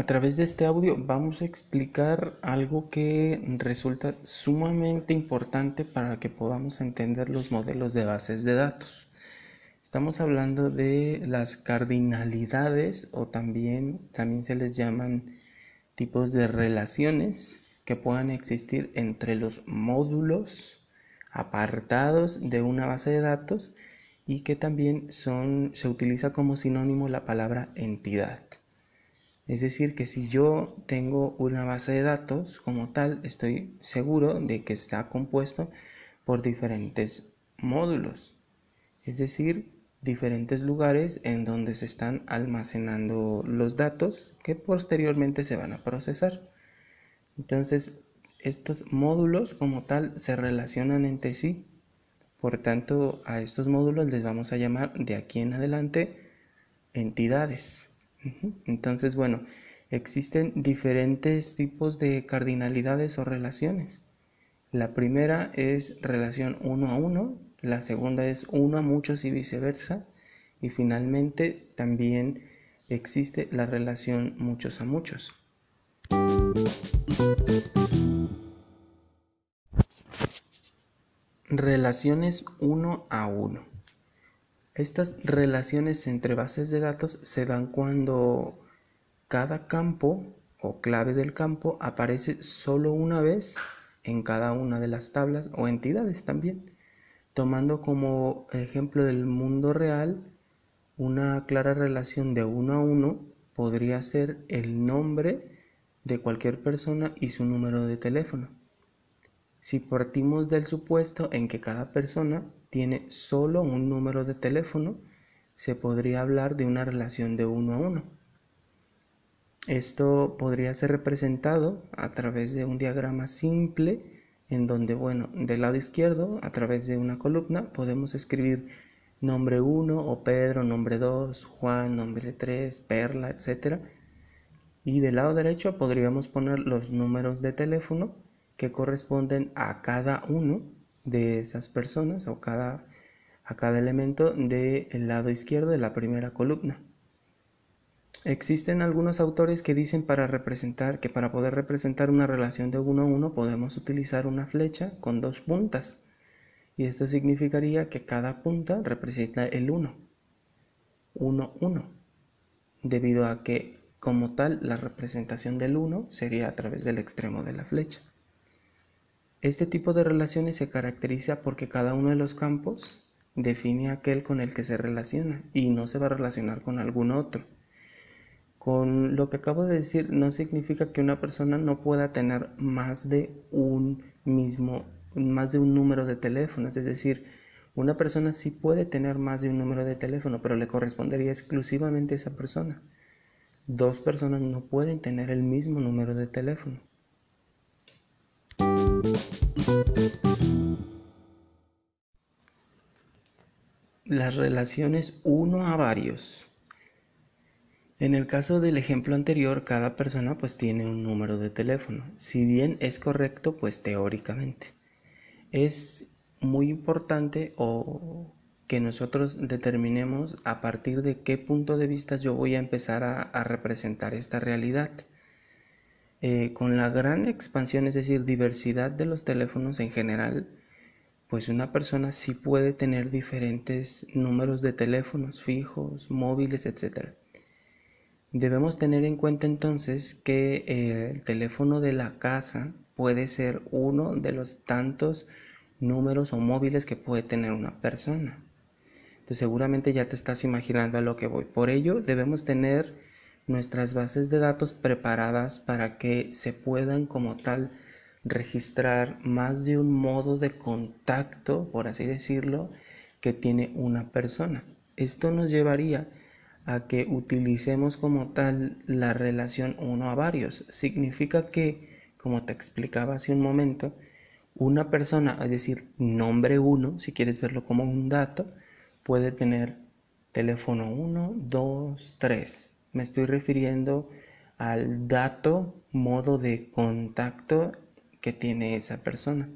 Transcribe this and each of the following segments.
A través de este audio vamos a explicar algo que resulta sumamente importante para que podamos entender los modelos de bases de datos. Estamos hablando de las cardinalidades o también, también se les llaman tipos de relaciones que puedan existir entre los módulos apartados de una base de datos y que también son, se utiliza como sinónimo la palabra entidad. Es decir, que si yo tengo una base de datos como tal, estoy seguro de que está compuesto por diferentes módulos. Es decir, diferentes lugares en donde se están almacenando los datos que posteriormente se van a procesar. Entonces, estos módulos como tal se relacionan entre sí. Por tanto, a estos módulos les vamos a llamar de aquí en adelante entidades. Entonces, bueno, existen diferentes tipos de cardinalidades o relaciones. La primera es relación uno a uno, la segunda es uno a muchos y viceversa, y finalmente también existe la relación muchos a muchos. Relaciones uno a uno. Estas relaciones entre bases de datos se dan cuando cada campo o clave del campo aparece solo una vez en cada una de las tablas o entidades también. Tomando como ejemplo del mundo real, una clara relación de uno a uno podría ser el nombre de cualquier persona y su número de teléfono. Si partimos del supuesto en que cada persona tiene solo un número de teléfono, se podría hablar de una relación de uno a uno. Esto podría ser representado a través de un diagrama simple en donde, bueno, del lado izquierdo, a través de una columna, podemos escribir nombre 1 o Pedro, nombre 2, Juan, nombre 3, Perla, etc. Y del lado derecho podríamos poner los números de teléfono que corresponden a cada uno de esas personas o cada, a cada elemento del lado izquierdo de la primera columna. Existen algunos autores que dicen para representar que para poder representar una relación de uno a uno podemos utilizar una flecha con dos puntas y esto significaría que cada punta representa el 1 1 1 debido a que como tal la representación del 1 sería a través del extremo de la flecha. Este tipo de relaciones se caracteriza porque cada uno de los campos define aquel con el que se relaciona y no se va a relacionar con algún otro. Con lo que acabo de decir no significa que una persona no pueda tener más de un mismo, más de un número de teléfonos, es decir, una persona sí puede tener más de un número de teléfono, pero le correspondería exclusivamente a esa persona. Dos personas no pueden tener el mismo número de teléfono. Las relaciones uno a varios. En el caso del ejemplo anterior, cada persona pues tiene un número de teléfono. Si bien es correcto, pues teóricamente. Es muy importante o que nosotros determinemos a partir de qué punto de vista yo voy a empezar a, a representar esta realidad. Eh, con la gran expansión, es decir, diversidad de los teléfonos en general, pues una persona sí puede tener diferentes números de teléfonos fijos, móviles, etc. Debemos tener en cuenta entonces que eh, el teléfono de la casa puede ser uno de los tantos números o móviles que puede tener una persona. Entonces seguramente ya te estás imaginando a lo que voy. Por ello debemos tener nuestras bases de datos preparadas para que se puedan como tal registrar más de un modo de contacto, por así decirlo, que tiene una persona. Esto nos llevaría a que utilicemos como tal la relación uno a varios. Significa que, como te explicaba hace un momento, una persona, es decir, nombre 1, si quieres verlo como un dato, puede tener teléfono 1, 2, 3 me estoy refiriendo al dato, modo de contacto que tiene esa persona.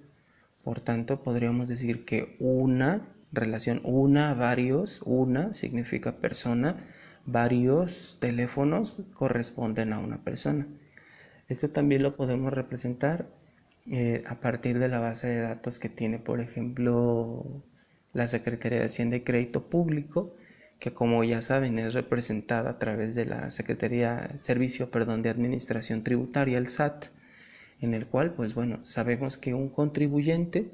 Por tanto, podríamos decir que una relación, una, varios, una significa persona, varios teléfonos corresponden a una persona. Esto también lo podemos representar eh, a partir de la base de datos que tiene, por ejemplo, la Secretaría de Hacienda y Crédito Público, que como ya saben es representada a través de la Secretaría Servicio perdón, de Administración Tributaria, el SAT, en el cual, pues bueno, sabemos que un contribuyente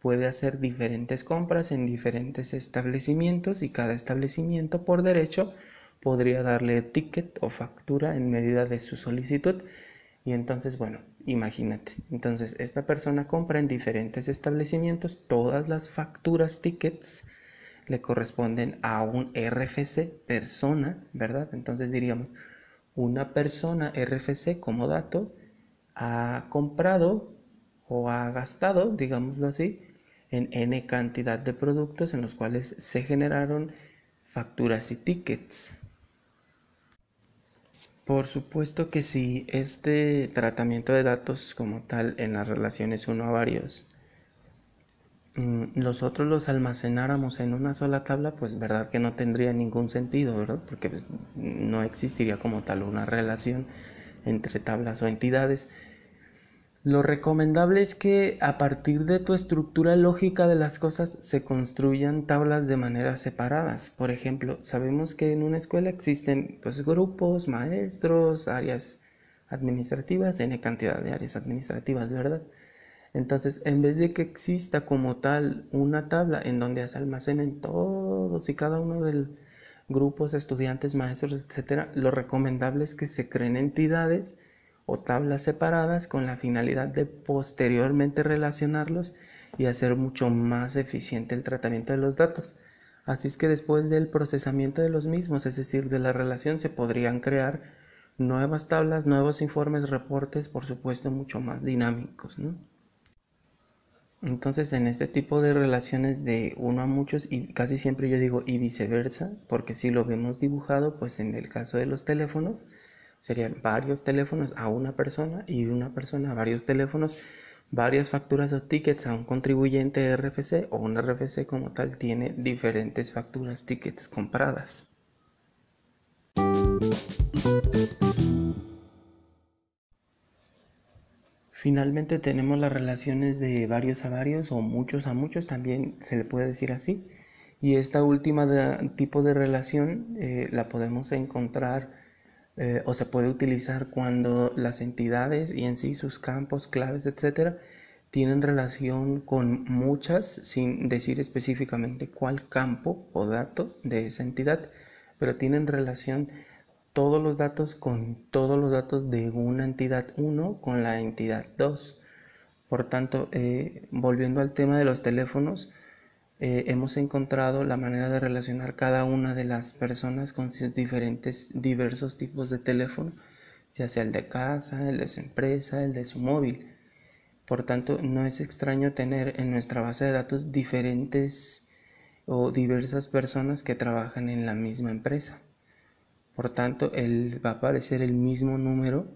puede hacer diferentes compras en diferentes establecimientos y cada establecimiento por derecho podría darle ticket o factura en medida de su solicitud. Y entonces, bueno, imagínate. Entonces, esta persona compra en diferentes establecimientos, todas las facturas, tickets, le corresponden a un RFC persona, ¿verdad? Entonces diríamos, una persona RFC como dato ha comprado o ha gastado, digámoslo así, en n cantidad de productos en los cuales se generaron facturas y tickets. Por supuesto que si este tratamiento de datos como tal en las relaciones uno a varios nosotros mm, los almacenáramos en una sola tabla, pues verdad que no tendría ningún sentido, ¿verdad? Porque pues, no existiría como tal una relación entre tablas o entidades. Lo recomendable es que a partir de tu estructura lógica de las cosas se construyan tablas de manera separadas. Por ejemplo, sabemos que en una escuela existen pues, grupos, maestros, áreas administrativas, n cantidad de áreas administrativas, ¿verdad? Entonces, en vez de que exista como tal una tabla en donde se almacenen todos y cada uno de los grupos, estudiantes, maestros, etcétera, lo recomendable es que se creen entidades o tablas separadas con la finalidad de posteriormente relacionarlos y hacer mucho más eficiente el tratamiento de los datos. Así es que después del procesamiento de los mismos, es decir, de la relación, se podrían crear nuevas tablas, nuevos informes, reportes, por supuesto, mucho más dinámicos. ¿no? Entonces, en este tipo de relaciones de uno a muchos, y casi siempre yo digo y viceversa, porque si lo vemos dibujado, pues en el caso de los teléfonos, serían varios teléfonos a una persona y de una persona a varios teléfonos, varias facturas o tickets a un contribuyente RFC o un RFC como tal tiene diferentes facturas, tickets compradas. Finalmente tenemos las relaciones de varios a varios o muchos a muchos, también se le puede decir así. Y esta última tipo de relación eh, la podemos encontrar eh, o se puede utilizar cuando las entidades y en sí sus campos, claves, etcétera, tienen relación con muchas sin decir específicamente cuál campo o dato de esa entidad, pero tienen relación todos los datos con todos los datos de una entidad 1 con la entidad 2. Por tanto, eh, volviendo al tema de los teléfonos, eh, hemos encontrado la manera de relacionar cada una de las personas con sus diferentes, diversos tipos de teléfono, ya sea el de casa, el de su empresa, el de su móvil. Por tanto, no es extraño tener en nuestra base de datos diferentes o diversas personas que trabajan en la misma empresa. Por tanto, va a aparecer el mismo número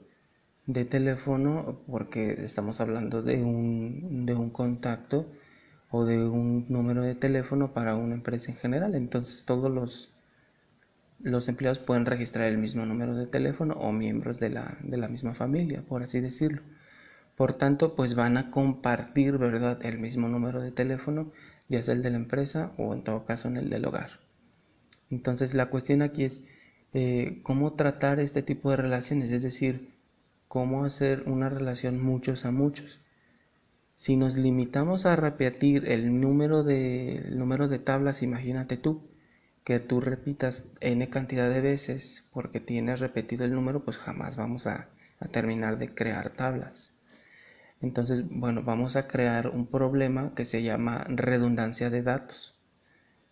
de teléfono porque estamos hablando de un, de un contacto o de un número de teléfono para una empresa en general. Entonces todos los, los empleados pueden registrar el mismo número de teléfono o miembros de la, de la misma familia, por así decirlo. Por tanto, pues van a compartir, ¿verdad?, el mismo número de teléfono, ya sea el de la empresa o en todo caso en el del hogar. Entonces la cuestión aquí es eh, cómo tratar este tipo de relaciones, es decir, cómo hacer una relación muchos a muchos. Si nos limitamos a repetir el número de, número de tablas, imagínate tú, que tú repitas n cantidad de veces porque tienes repetido el número, pues jamás vamos a, a terminar de crear tablas. Entonces, bueno, vamos a crear un problema que se llama redundancia de datos.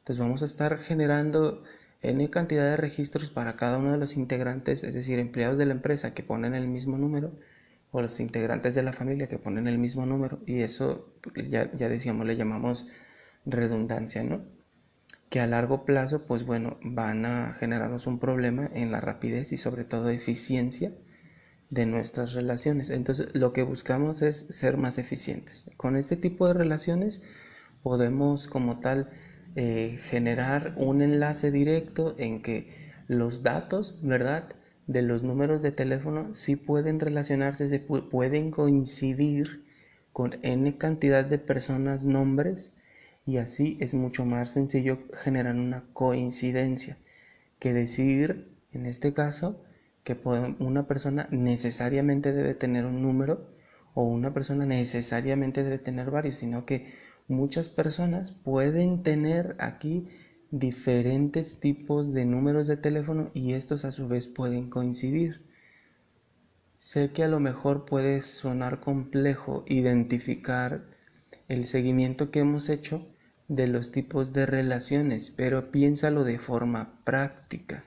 Entonces vamos a estar generando N cantidad de registros para cada uno de los integrantes, es decir, empleados de la empresa que ponen el mismo número o los integrantes de la familia que ponen el mismo número y eso ya, ya decíamos le llamamos redundancia, ¿no? Que a largo plazo, pues bueno, van a generarnos un problema en la rapidez y sobre todo eficiencia de nuestras relaciones. Entonces, lo que buscamos es ser más eficientes. Con este tipo de relaciones podemos como tal eh, generar un enlace directo en que los datos, ¿verdad? De los números de teléfono sí pueden relacionarse, se pueden coincidir con n cantidad de personas, nombres, y así es mucho más sencillo generar una coincidencia que decir, en este caso, que una persona necesariamente debe tener un número o una persona necesariamente debe tener varios, sino que muchas personas pueden tener aquí diferentes tipos de números de teléfono y estos a su vez pueden coincidir. Sé que a lo mejor puede sonar complejo identificar el seguimiento que hemos hecho de los tipos de relaciones, pero piénsalo de forma práctica.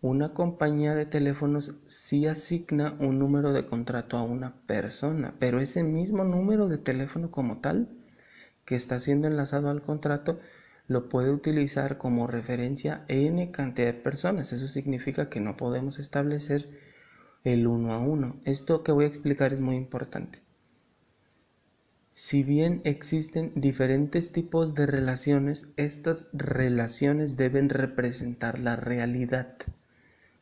Una compañía de teléfonos sí asigna un número de contrato a una persona, pero ese mismo número de teléfono como tal que está siendo enlazado al contrato lo puede utilizar como referencia n cantidad de personas. Eso significa que no podemos establecer el uno a uno. Esto que voy a explicar es muy importante. Si bien existen diferentes tipos de relaciones, estas relaciones deben representar la realidad.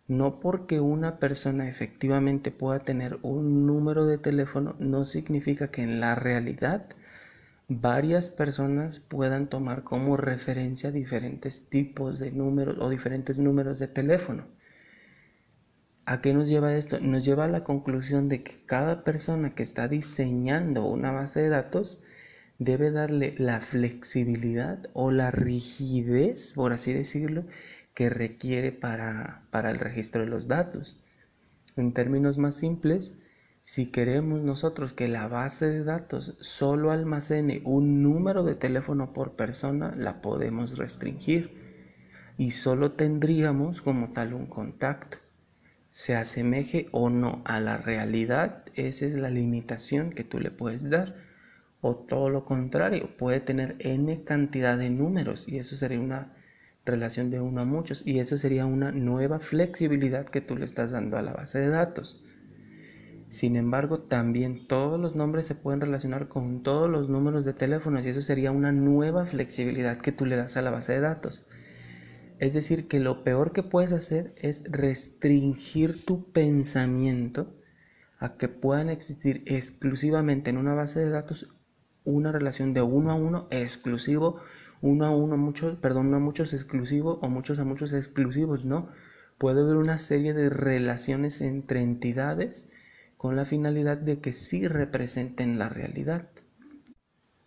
No porque una persona efectivamente pueda tener un número de teléfono, no significa que en la realidad varias personas puedan tomar como referencia diferentes tipos de números o diferentes números de teléfono. ¿A qué nos lleva esto? Nos lleva a la conclusión de que cada persona que está diseñando una base de datos debe darle la flexibilidad o la rigidez, por así decirlo, que requiere para, para el registro de los datos. En términos más simples, si queremos nosotros que la base de datos solo almacene un número de teléfono por persona, la podemos restringir y solo tendríamos como tal un contacto. Se asemeje o no a la realidad, esa es la limitación que tú le puedes dar. O todo lo contrario, puede tener n cantidad de números y eso sería una relación de uno a muchos y eso sería una nueva flexibilidad que tú le estás dando a la base de datos. Sin embargo, también todos los nombres se pueden relacionar con todos los números de teléfonos y eso sería una nueva flexibilidad que tú le das a la base de datos. Es decir, que lo peor que puedes hacer es restringir tu pensamiento a que puedan existir exclusivamente en una base de datos una relación de uno a uno exclusivo, uno a uno, muchos, perdón, uno a muchos exclusivo o muchos a muchos exclusivos, no. Puede haber una serie de relaciones entre entidades con la finalidad de que sí representen la realidad.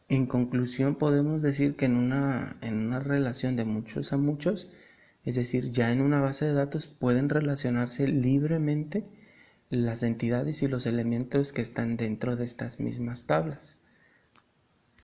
En conclusión, podemos decir que en una, en una relación de muchos a muchos, es decir, ya en una base de datos pueden relacionarse libremente las entidades y los elementos que están dentro de estas mismas tablas.